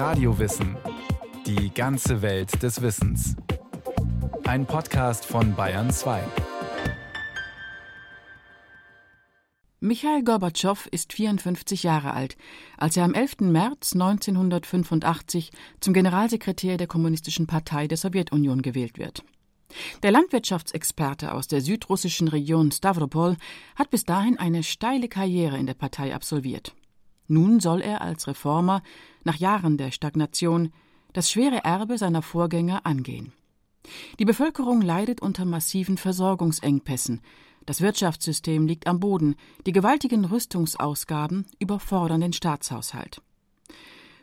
Radiowissen. Die ganze Welt des Wissens. Ein Podcast von Bayern 2. Michail Gorbatschow ist 54 Jahre alt, als er am 11. März 1985 zum Generalsekretär der Kommunistischen Partei der Sowjetunion gewählt wird. Der Landwirtschaftsexperte aus der südrussischen Region Stavropol hat bis dahin eine steile Karriere in der Partei absolviert. Nun soll er als Reformer nach Jahren der Stagnation das schwere Erbe seiner Vorgänger angehen. Die Bevölkerung leidet unter massiven Versorgungsengpässen, das Wirtschaftssystem liegt am Boden, die gewaltigen Rüstungsausgaben überfordern den Staatshaushalt.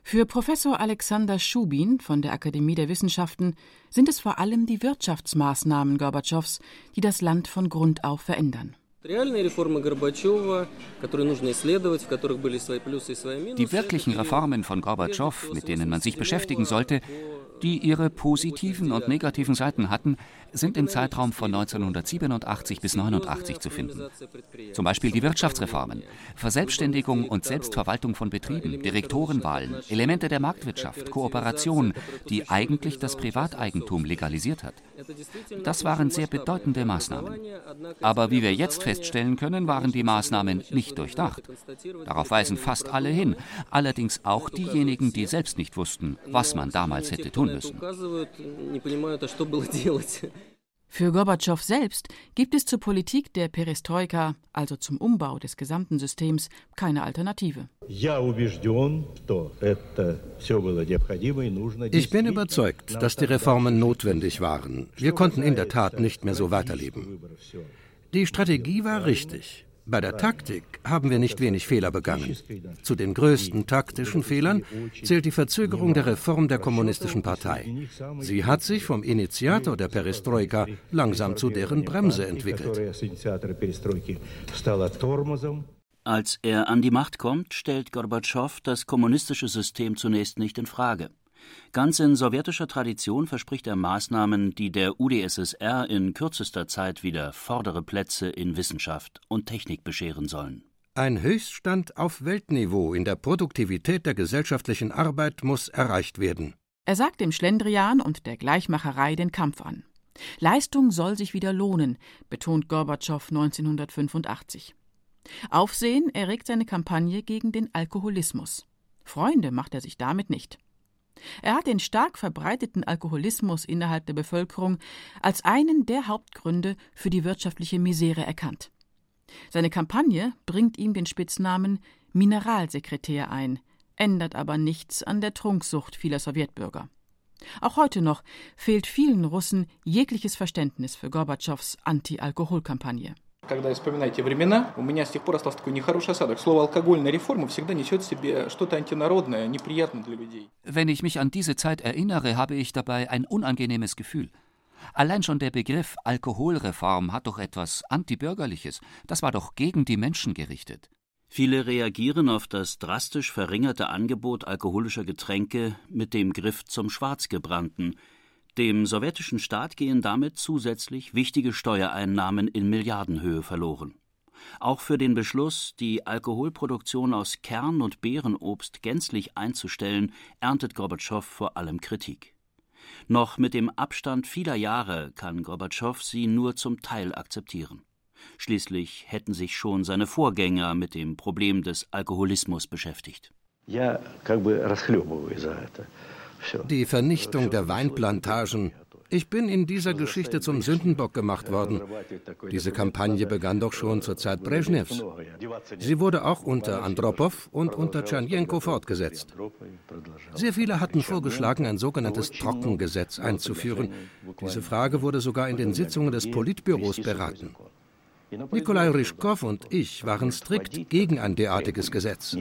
Für Professor Alexander Schubin von der Akademie der Wissenschaften sind es vor allem die Wirtschaftsmaßnahmen Gorbatschows, die das Land von Grund auf verändern. Die wirklichen Reformen von Gorbatschow, mit denen man sich beschäftigen sollte, die ihre positiven und negativen Seiten hatten, sind im Zeitraum von 1987 bis 1989 zu finden. Zum Beispiel die Wirtschaftsreformen, Verselbstständigung und Selbstverwaltung von Betrieben, Direktorenwahlen, Elemente der Marktwirtschaft, Kooperation, die eigentlich das Privateigentum legalisiert hat. Das waren sehr bedeutende Maßnahmen. Aber wie wir jetzt feststellen können, waren die Maßnahmen nicht durchdacht. Darauf weisen fast alle hin, allerdings auch diejenigen, die selbst nicht wussten, was man damals hätte tun müssen. Für Gorbatschow selbst gibt es zur Politik der Perestroika, also zum Umbau des gesamten Systems, keine Alternative. Ich bin überzeugt, dass die Reformen notwendig waren. Wir konnten in der Tat nicht mehr so weiterleben. Die Strategie war richtig. Bei der Taktik haben wir nicht wenig Fehler begangen. Zu den größten taktischen Fehlern zählt die Verzögerung der Reform der Kommunistischen Partei. Sie hat sich vom Initiator der Perestroika langsam zu deren Bremse entwickelt. Als er an die Macht kommt, stellt Gorbatschow das kommunistische System zunächst nicht in Frage. Ganz in sowjetischer Tradition verspricht er Maßnahmen, die der UdSSR in kürzester Zeit wieder vordere Plätze in Wissenschaft und Technik bescheren sollen. Ein Höchststand auf Weltniveau in der Produktivität der gesellschaftlichen Arbeit muss erreicht werden. Er sagt dem Schlendrian und der Gleichmacherei den Kampf an. Leistung soll sich wieder lohnen, betont Gorbatschow 1985. Aufsehen erregt seine Kampagne gegen den Alkoholismus. Freunde macht er sich damit nicht. Er hat den stark verbreiteten Alkoholismus innerhalb der Bevölkerung als einen der Hauptgründe für die wirtschaftliche Misere erkannt. Seine Kampagne bringt ihm den Spitznamen Mineralsekretär ein, ändert aber nichts an der Trunksucht vieler Sowjetbürger. Auch heute noch fehlt vielen Russen jegliches Verständnis für Gorbatschows Anti-Alkohol-Kampagne. Когда я вспоминаю те времена, у меня с тех пор остался такой нехороший осадок. Слово «алкогольная реформа» всегда несет в себе что-то антинародное, неприятное для людей. Wenn ich mich an diese Zeit erinnere, habe ich dabei ein unangenehmes Gefühl. Allein schon der Begriff Alkoholreform hat doch etwas Antibürgerliches. Das war doch gegen die Menschen gerichtet. Viele reagieren auf das drastisch verringerte Angebot alkoholischer Getränke mit dem Griff zum Schwarzgebrannten – dem sowjetischen Staat gehen damit zusätzlich wichtige Steuereinnahmen in Milliardenhöhe verloren. Auch für den Beschluss, die Alkoholproduktion aus Kern- und Beerenobst gänzlich einzustellen, erntet Gorbatschow vor allem Kritik. Noch mit dem Abstand vieler Jahre kann Gorbatschow sie nur zum Teil akzeptieren. Schließlich hätten sich schon seine Vorgänger mit dem Problem des Alkoholismus beschäftigt. Я как бы расхлебываю за это. Die Vernichtung der Weinplantagen. Ich bin in dieser Geschichte zum Sündenbock gemacht worden. Diese Kampagne begann doch schon zur Zeit Brezhnevs. Sie wurde auch unter Andropow und unter Tschernjenko fortgesetzt. Sehr viele hatten vorgeschlagen, ein sogenanntes Trockengesetz einzuführen. Diese Frage wurde sogar in den Sitzungen des Politbüros beraten. Nikolai Ryschkow und ich waren strikt gegen ein derartiges Gesetz.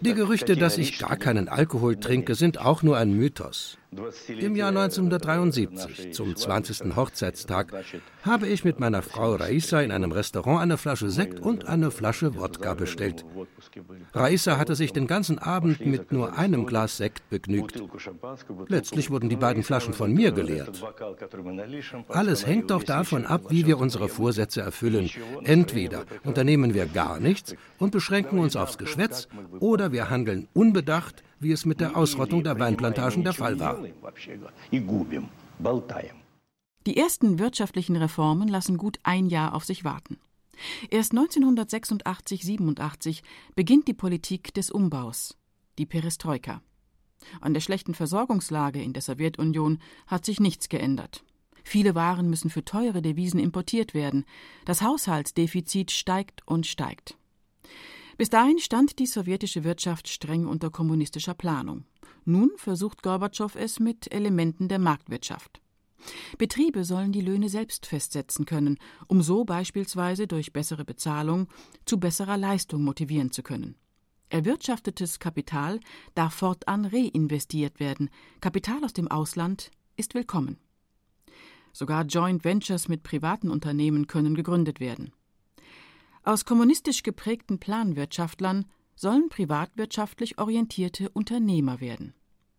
Die Gerüchte, dass ich gar keinen Alkohol trinke, sind auch nur ein Mythos. Im Jahr 1973, zum 20. Hochzeitstag, habe ich mit meiner Frau Raisa in einem Restaurant eine Flasche Sekt und eine Flasche Wodka bestellt. Raisa hatte sich den ganzen Abend mit nur einem Glas Sekt begnügt. Letztlich wurden die beiden Flaschen von mir geleert. Alles hängt doch davon ab, wie wir unsere Vorsätze erfüllen. Entweder unternehmen wir gar nichts und beschränken uns aufs Geschwätz, oder wir handeln unbedacht, wie es mit der Ausrottung der Weinplantagen der Fall war. Die ersten wirtschaftlichen Reformen lassen gut ein Jahr auf sich warten. Erst 1986-87 beginnt die Politik des Umbaus, die Perestroika. An der schlechten Versorgungslage in der Sowjetunion hat sich nichts geändert. Viele Waren müssen für teure Devisen importiert werden. Das Haushaltsdefizit steigt und steigt. Bis dahin stand die sowjetische Wirtschaft streng unter kommunistischer Planung. Nun versucht Gorbatschow es mit Elementen der Marktwirtschaft. Betriebe sollen die Löhne selbst festsetzen können, um so beispielsweise durch bessere Bezahlung zu besserer Leistung motivieren zu können. Erwirtschaftetes Kapital darf fortan reinvestiert werden. Kapital aus dem Ausland ist willkommen. Sogar Joint Ventures mit privaten Unternehmen können gegründet werden. Aus kommunistisch geprägten Planwirtschaftlern sollen privatwirtschaftlich orientierte Unternehmer werden.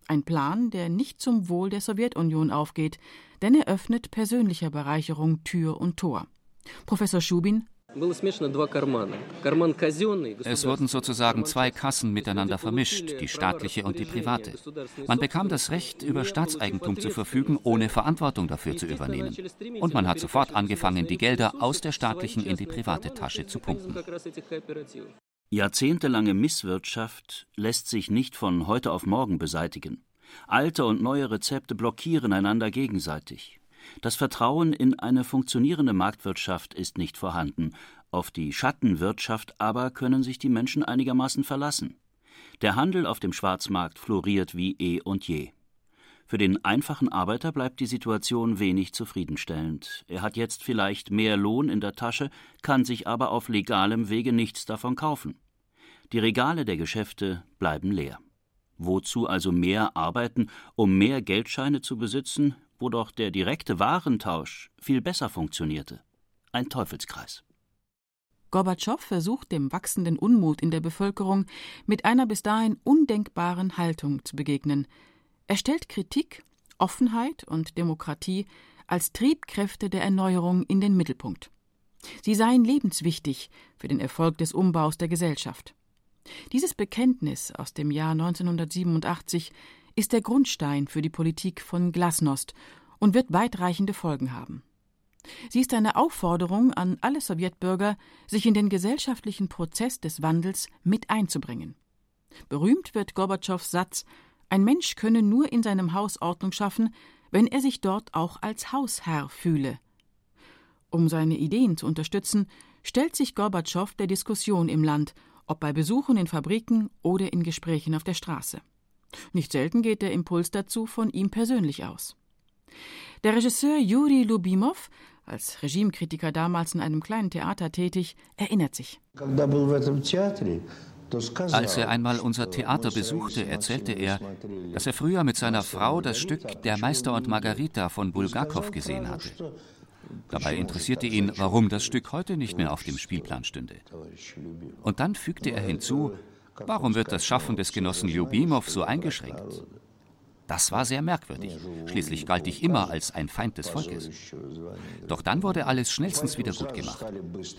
Ein Plan, der nicht zum Wohl der Sowjetunion aufgeht, denn er öffnet persönlicher Bereicherung Tür und Tor. Professor Schubin es wurden sozusagen zwei Kassen miteinander vermischt, die staatliche und die private. Man bekam das Recht, über Staatseigentum zu verfügen, ohne Verantwortung dafür zu übernehmen. Und man hat sofort angefangen, die Gelder aus der staatlichen in die private Tasche zu pumpen. Jahrzehntelange Misswirtschaft lässt sich nicht von heute auf morgen beseitigen. Alte und neue Rezepte blockieren einander gegenseitig. Das Vertrauen in eine funktionierende Marktwirtschaft ist nicht vorhanden, auf die Schattenwirtschaft aber können sich die Menschen einigermaßen verlassen. Der Handel auf dem Schwarzmarkt floriert wie eh und je. Für den einfachen Arbeiter bleibt die Situation wenig zufriedenstellend. Er hat jetzt vielleicht mehr Lohn in der Tasche, kann sich aber auf legalem Wege nichts davon kaufen. Die Regale der Geschäfte bleiben leer. Wozu also mehr arbeiten, um mehr Geldscheine zu besitzen, wo doch der direkte Warentausch viel besser funktionierte. Ein Teufelskreis. Gorbatschow versucht dem wachsenden Unmut in der Bevölkerung mit einer bis dahin undenkbaren Haltung zu begegnen. Er stellt Kritik, Offenheit und Demokratie als Triebkräfte der Erneuerung in den Mittelpunkt. Sie seien lebenswichtig für den Erfolg des Umbaus der Gesellschaft. Dieses Bekenntnis aus dem Jahr 1987 ist der Grundstein für die Politik von Glasnost und wird weitreichende Folgen haben. Sie ist eine Aufforderung an alle Sowjetbürger, sich in den gesellschaftlichen Prozess des Wandels mit einzubringen. Berühmt wird Gorbatschows Satz, ein Mensch könne nur in seinem Haus Ordnung schaffen, wenn er sich dort auch als Hausherr fühle. Um seine Ideen zu unterstützen, stellt sich Gorbatschow der Diskussion im Land, ob bei Besuchen in Fabriken oder in Gesprächen auf der Straße. Nicht selten geht der Impuls dazu von ihm persönlich aus. Der Regisseur Juri Lubimov, als Regimekritiker damals in einem kleinen Theater tätig, erinnert sich. Als er einmal unser Theater besuchte, erzählte er, dass er früher mit seiner Frau das Stück Der Meister und Margarita von Bulgakov gesehen hatte. Dabei interessierte ihn, warum das Stück heute nicht mehr auf dem Spielplan stünde. Und dann fügte er hinzu, Warum wird das Schaffen des Genossen Ljubimow so eingeschränkt? Das war sehr merkwürdig. Schließlich galt ich immer als ein Feind des Volkes. Doch dann wurde alles schnellstens wieder gut gemacht.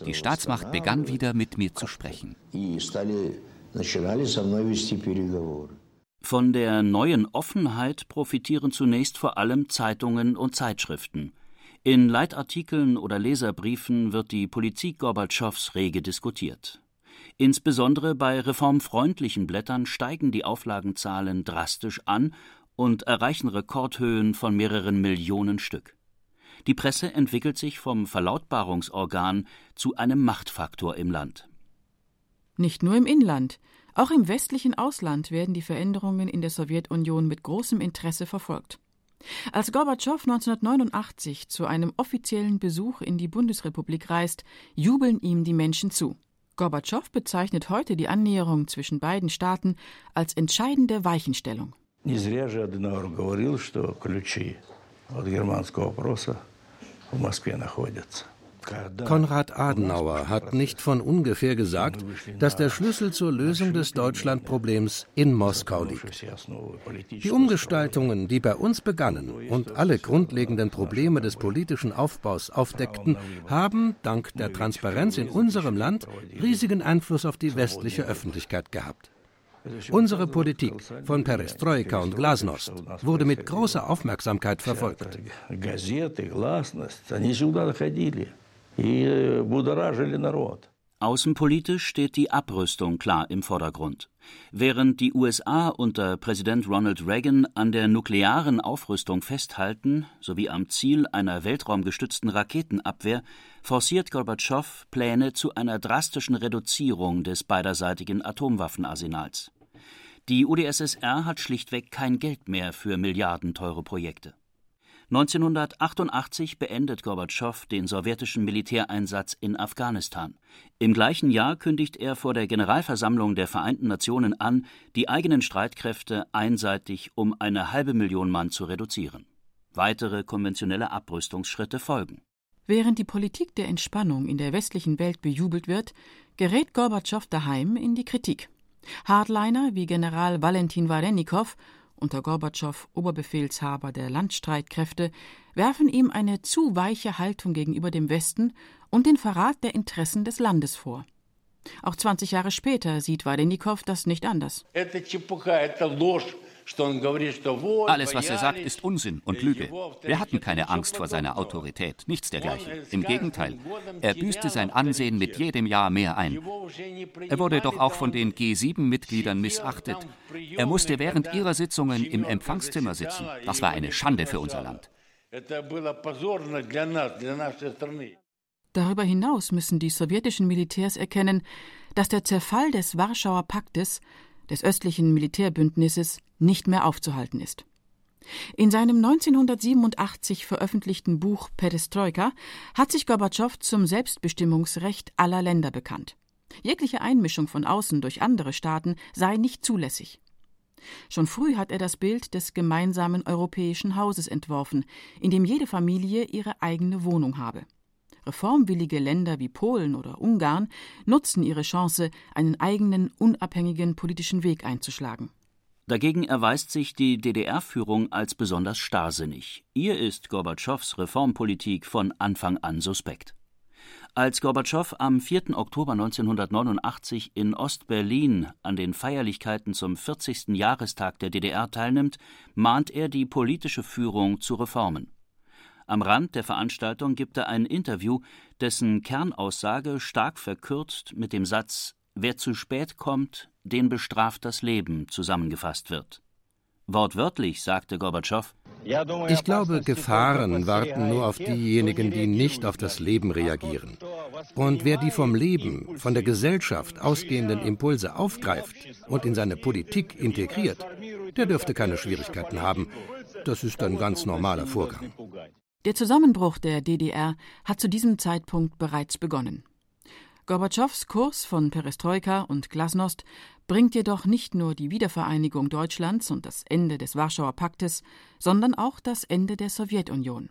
Die Staatsmacht begann wieder mit mir zu sprechen. Von der neuen Offenheit profitieren zunächst vor allem Zeitungen und Zeitschriften. In Leitartikeln oder Leserbriefen wird die Politik Gorbatschows rege diskutiert. Insbesondere bei reformfreundlichen Blättern steigen die Auflagenzahlen drastisch an und erreichen Rekordhöhen von mehreren Millionen Stück. Die Presse entwickelt sich vom Verlautbarungsorgan zu einem Machtfaktor im Land. Nicht nur im Inland, auch im westlichen Ausland werden die Veränderungen in der Sowjetunion mit großem Interesse verfolgt. Als Gorbatschow 1989 zu einem offiziellen Besuch in die Bundesrepublik reist, jubeln ihm die Menschen zu. Gorbatschow bezeichnet heute die Annäherung zwischen beiden Staaten als entscheidende Weichenstellung. Не зря же Аденауэр говорил, что ключи от германского вопроса в Москве находятся. Konrad Adenauer hat nicht von ungefähr gesagt, dass der Schlüssel zur Lösung des Deutschlandproblems in Moskau liegt. Die Umgestaltungen, die bei uns begannen und alle grundlegenden Probleme des politischen Aufbaus aufdeckten, haben, dank der Transparenz in unserem Land, riesigen Einfluss auf die westliche Öffentlichkeit gehabt. Unsere Politik von Perestroika und Glasnost wurde mit großer Aufmerksamkeit verfolgt. Außenpolitisch steht die Abrüstung klar im Vordergrund. Während die USA unter Präsident Ronald Reagan an der nuklearen Aufrüstung festhalten sowie am Ziel einer weltraumgestützten Raketenabwehr, forciert Gorbatschow Pläne zu einer drastischen Reduzierung des beiderseitigen Atomwaffenarsenals. Die UdSSR hat schlichtweg kein Geld mehr für milliardenteure Projekte. 1988 beendet Gorbatschow den sowjetischen Militäreinsatz in Afghanistan. Im gleichen Jahr kündigt er vor der Generalversammlung der Vereinten Nationen an, die eigenen Streitkräfte einseitig um eine halbe Million Mann zu reduzieren. Weitere konventionelle Abrüstungsschritte folgen. Während die Politik der Entspannung in der westlichen Welt bejubelt wird, gerät Gorbatschow daheim in die Kritik. Hardliner wie General Valentin Warenikow unter Gorbatschow Oberbefehlshaber der Landstreitkräfte, werfen ihm eine zu weiche Haltung gegenüber dem Westen und den Verrat der Interessen des Landes vor. Auch 20 Jahre später sieht Wadenikow das nicht anders. Alles, was er sagt, ist Unsinn und Lüge. Wir hatten keine Angst vor seiner Autorität, nichts dergleichen. Im Gegenteil, er büßte sein Ansehen mit jedem Jahr mehr ein. Er wurde doch auch von den G7-Mitgliedern missachtet. Er musste während ihrer Sitzungen im Empfangszimmer sitzen. Das war eine Schande für unser Land. Darüber hinaus müssen die sowjetischen Militärs erkennen, dass der Zerfall des Warschauer Paktes des östlichen Militärbündnisses nicht mehr aufzuhalten ist. In seinem 1987 veröffentlichten Buch Perestroika hat sich Gorbatschow zum Selbstbestimmungsrecht aller Länder bekannt. Jegliche Einmischung von außen durch andere Staaten sei nicht zulässig. Schon früh hat er das Bild des gemeinsamen europäischen Hauses entworfen, in dem jede Familie ihre eigene Wohnung habe. Reformwillige Länder wie Polen oder Ungarn nutzen ihre Chance, einen eigenen, unabhängigen politischen Weg einzuschlagen. Dagegen erweist sich die DDR-Führung als besonders starrsinnig. Ihr ist Gorbatschows Reformpolitik von Anfang an suspekt. Als Gorbatschow am 4. Oktober 1989 in Ost-Berlin an den Feierlichkeiten zum 40. Jahrestag der DDR teilnimmt, mahnt er die politische Führung zu Reformen. Am Rand der Veranstaltung gibt er ein Interview, dessen Kernaussage stark verkürzt mit dem Satz Wer zu spät kommt, den bestraft das Leben zusammengefasst wird. Wortwörtlich sagte Gorbatschow Ich glaube, Gefahren warten nur auf diejenigen, die nicht auf das Leben reagieren. Und wer die vom Leben, von der Gesellschaft ausgehenden Impulse aufgreift und in seine Politik integriert, der dürfte keine Schwierigkeiten haben. Das ist ein ganz normaler Vorgang. Der Zusammenbruch der DDR hat zu diesem Zeitpunkt bereits begonnen. Gorbatschows Kurs von Perestroika und Glasnost bringt jedoch nicht nur die Wiedervereinigung Deutschlands und das Ende des Warschauer Paktes, sondern auch das Ende der Sowjetunion.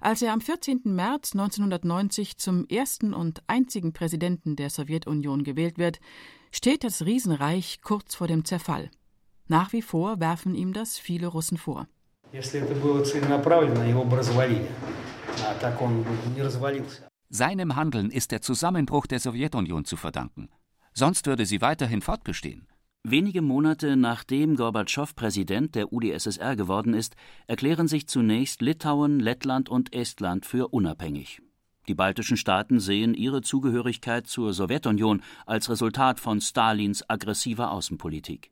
Als er am 14. März 1990 zum ersten und einzigen Präsidenten der Sowjetunion gewählt wird, steht das Riesenreich kurz vor dem Zerfall. Nach wie vor werfen ihm das viele Russen vor. Seinem Handeln ist der Zusammenbruch der Sowjetunion zu verdanken. Sonst würde sie weiterhin fortbestehen. Wenige Monate nachdem Gorbatschow Präsident der UdSSR geworden ist, erklären sich zunächst Litauen, Lettland und Estland für unabhängig. Die baltischen Staaten sehen ihre Zugehörigkeit zur Sowjetunion als Resultat von Stalins aggressiver Außenpolitik.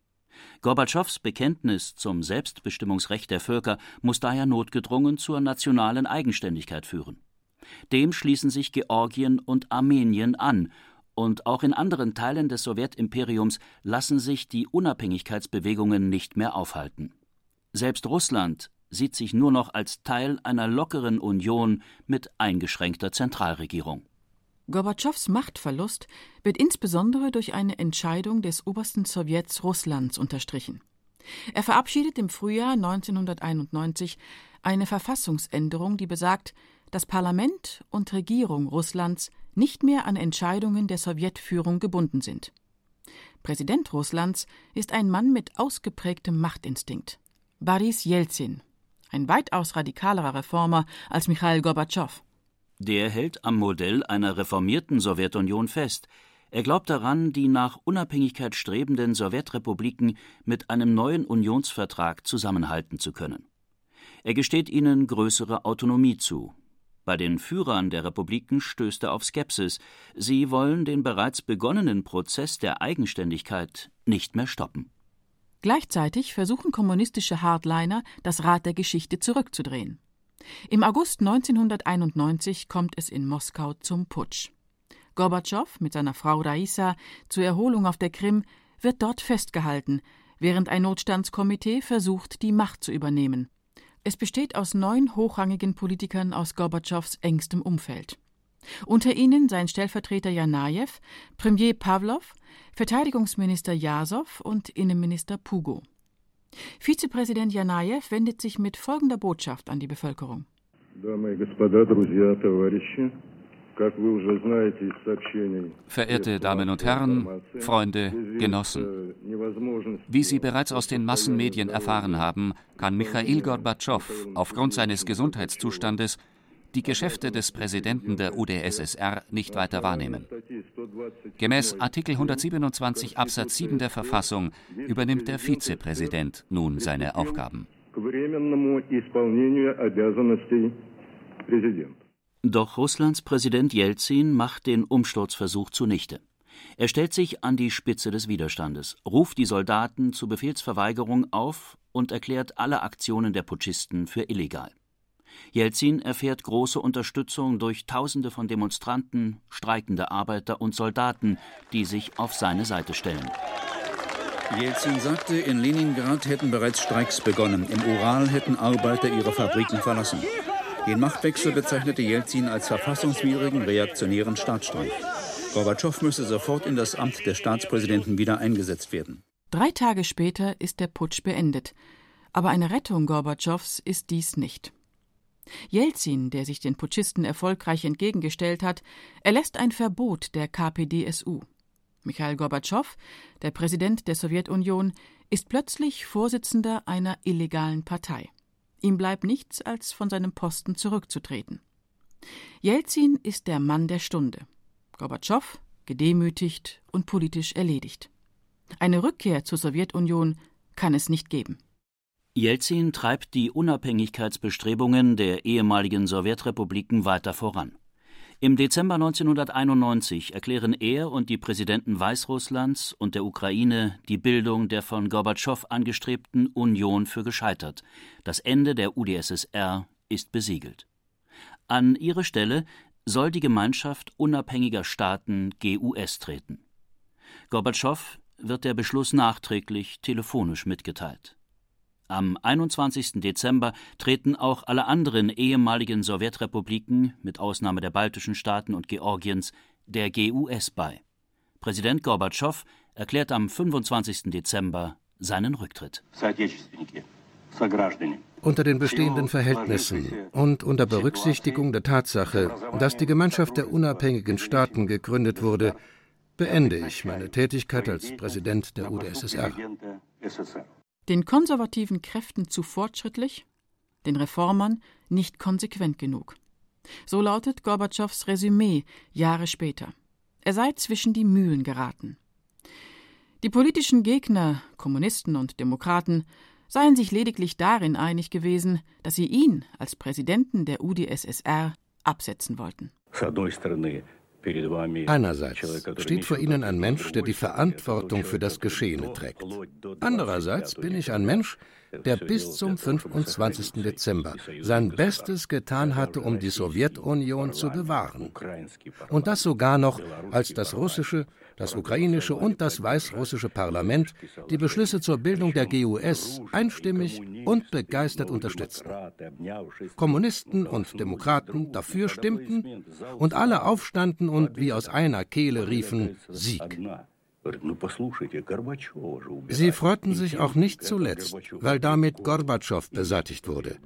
Gorbatschows Bekenntnis zum Selbstbestimmungsrecht der Völker muss daher notgedrungen zur nationalen Eigenständigkeit führen. Dem schließen sich Georgien und Armenien an, und auch in anderen Teilen des Sowjetimperiums lassen sich die Unabhängigkeitsbewegungen nicht mehr aufhalten. Selbst Russland sieht sich nur noch als Teil einer lockeren Union mit eingeschränkter Zentralregierung. Gorbatschows Machtverlust wird insbesondere durch eine Entscheidung des obersten Sowjets Russlands unterstrichen. Er verabschiedet im Frühjahr 1991 eine Verfassungsänderung, die besagt, dass Parlament und Regierung Russlands nicht mehr an Entscheidungen der Sowjetführung gebunden sind. Präsident Russlands ist ein Mann mit ausgeprägtem Machtinstinkt. Boris Jelzin, ein weitaus radikalerer Reformer als Michail Gorbatschow. Der hält am Modell einer reformierten Sowjetunion fest. Er glaubt daran, die nach Unabhängigkeit strebenden Sowjetrepubliken mit einem neuen Unionsvertrag zusammenhalten zu können. Er gesteht ihnen größere Autonomie zu. Bei den Führern der Republiken stößt er auf Skepsis. Sie wollen den bereits begonnenen Prozess der Eigenständigkeit nicht mehr stoppen. Gleichzeitig versuchen kommunistische Hardliner, das Rad der Geschichte zurückzudrehen. Im August 1991 kommt es in Moskau zum Putsch. Gorbatschow mit seiner Frau Raisa zur Erholung auf der Krim wird dort festgehalten, während ein Notstandskomitee versucht, die Macht zu übernehmen. Es besteht aus neun hochrangigen Politikern aus Gorbatschows engstem Umfeld. Unter ihnen sein Stellvertreter Janajew, Premier Pawlow, Verteidigungsminister Jasow und Innenminister Pugo. Vizepräsident Janajew wendet sich mit folgender Botschaft an die Bevölkerung. Verehrte Damen und Herren, Freunde, Genossen, wie Sie bereits aus den Massenmedien erfahren haben, kann Michail Gorbatschow aufgrund seines Gesundheitszustandes die Geschäfte des Präsidenten der UdSSR nicht weiter wahrnehmen. Gemäß Artikel 127 Absatz 7 der Verfassung übernimmt der Vizepräsident nun seine Aufgaben. Doch Russlands Präsident Jelzin macht den Umsturzversuch zunichte. Er stellt sich an die Spitze des Widerstandes, ruft die Soldaten zur Befehlsverweigerung auf und erklärt alle Aktionen der Putschisten für illegal. Jelzin erfährt große Unterstützung durch Tausende von Demonstranten, streikende Arbeiter und Soldaten, die sich auf seine Seite stellen. Jelzin sagte, in Leningrad hätten bereits Streiks begonnen, im Ural hätten Arbeiter ihre Fabriken verlassen. Den Machtwechsel bezeichnete Jelzin als verfassungswidrigen reaktionären Staatsstreich. Gorbatschow müsse sofort in das Amt des Staatspräsidenten wieder eingesetzt werden. Drei Tage später ist der Putsch beendet. Aber eine Rettung Gorbatschows ist dies nicht. Jelzin, der sich den Putschisten erfolgreich entgegengestellt hat, erlässt ein Verbot der KPDSU. Michail Gorbatschow, der Präsident der Sowjetunion, ist plötzlich Vorsitzender einer illegalen Partei. Ihm bleibt nichts, als von seinem Posten zurückzutreten. Jelzin ist der Mann der Stunde. Gorbatschow gedemütigt und politisch erledigt. Eine Rückkehr zur Sowjetunion kann es nicht geben. Jelzin treibt die Unabhängigkeitsbestrebungen der ehemaligen Sowjetrepubliken weiter voran. Im Dezember 1991 erklären er und die Präsidenten Weißrusslands und der Ukraine die Bildung der von Gorbatschow angestrebten Union für gescheitert. Das Ende der UdSSR ist besiegelt. An ihre Stelle soll die Gemeinschaft unabhängiger Staaten GUS treten. Gorbatschow wird der Beschluss nachträglich telefonisch mitgeteilt. Am 21. Dezember treten auch alle anderen ehemaligen Sowjetrepubliken, mit Ausnahme der baltischen Staaten und Georgiens, der GUS bei. Präsident Gorbatschow erklärt am 25. Dezember seinen Rücktritt. Unter den bestehenden Verhältnissen und unter Berücksichtigung der Tatsache, dass die Gemeinschaft der unabhängigen Staaten gegründet wurde, beende ich meine Tätigkeit als Präsident der UdSSR den konservativen Kräften zu fortschrittlich, den Reformern nicht konsequent genug. So lautet Gorbatschows Resümee Jahre später. Er sei zwischen die Mühlen geraten. Die politischen Gegner, Kommunisten und Demokraten, seien sich lediglich darin einig gewesen, dass sie ihn als Präsidenten der UdSSR absetzen wollten. Einerseits steht vor Ihnen ein Mensch, der die Verantwortung für das Geschehene trägt. Andererseits bin ich ein Mensch, der bis zum 25. Dezember sein Bestes getan hatte, um die Sowjetunion zu bewahren. Und das sogar noch, als das russische, das ukrainische und das weißrussische Parlament die Beschlüsse zur Bildung der GUS einstimmig und begeistert unterstützten. Kommunisten und Demokraten dafür stimmten und alle aufstanden und wie aus einer Kehle riefen Sieg. Sie freuten sich auch nicht zuletzt, weil damit Gorbatschow beseitigt wurde.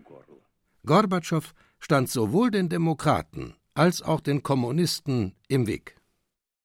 Gorbatschow stand sowohl den Demokraten als auch den Kommunisten im Weg.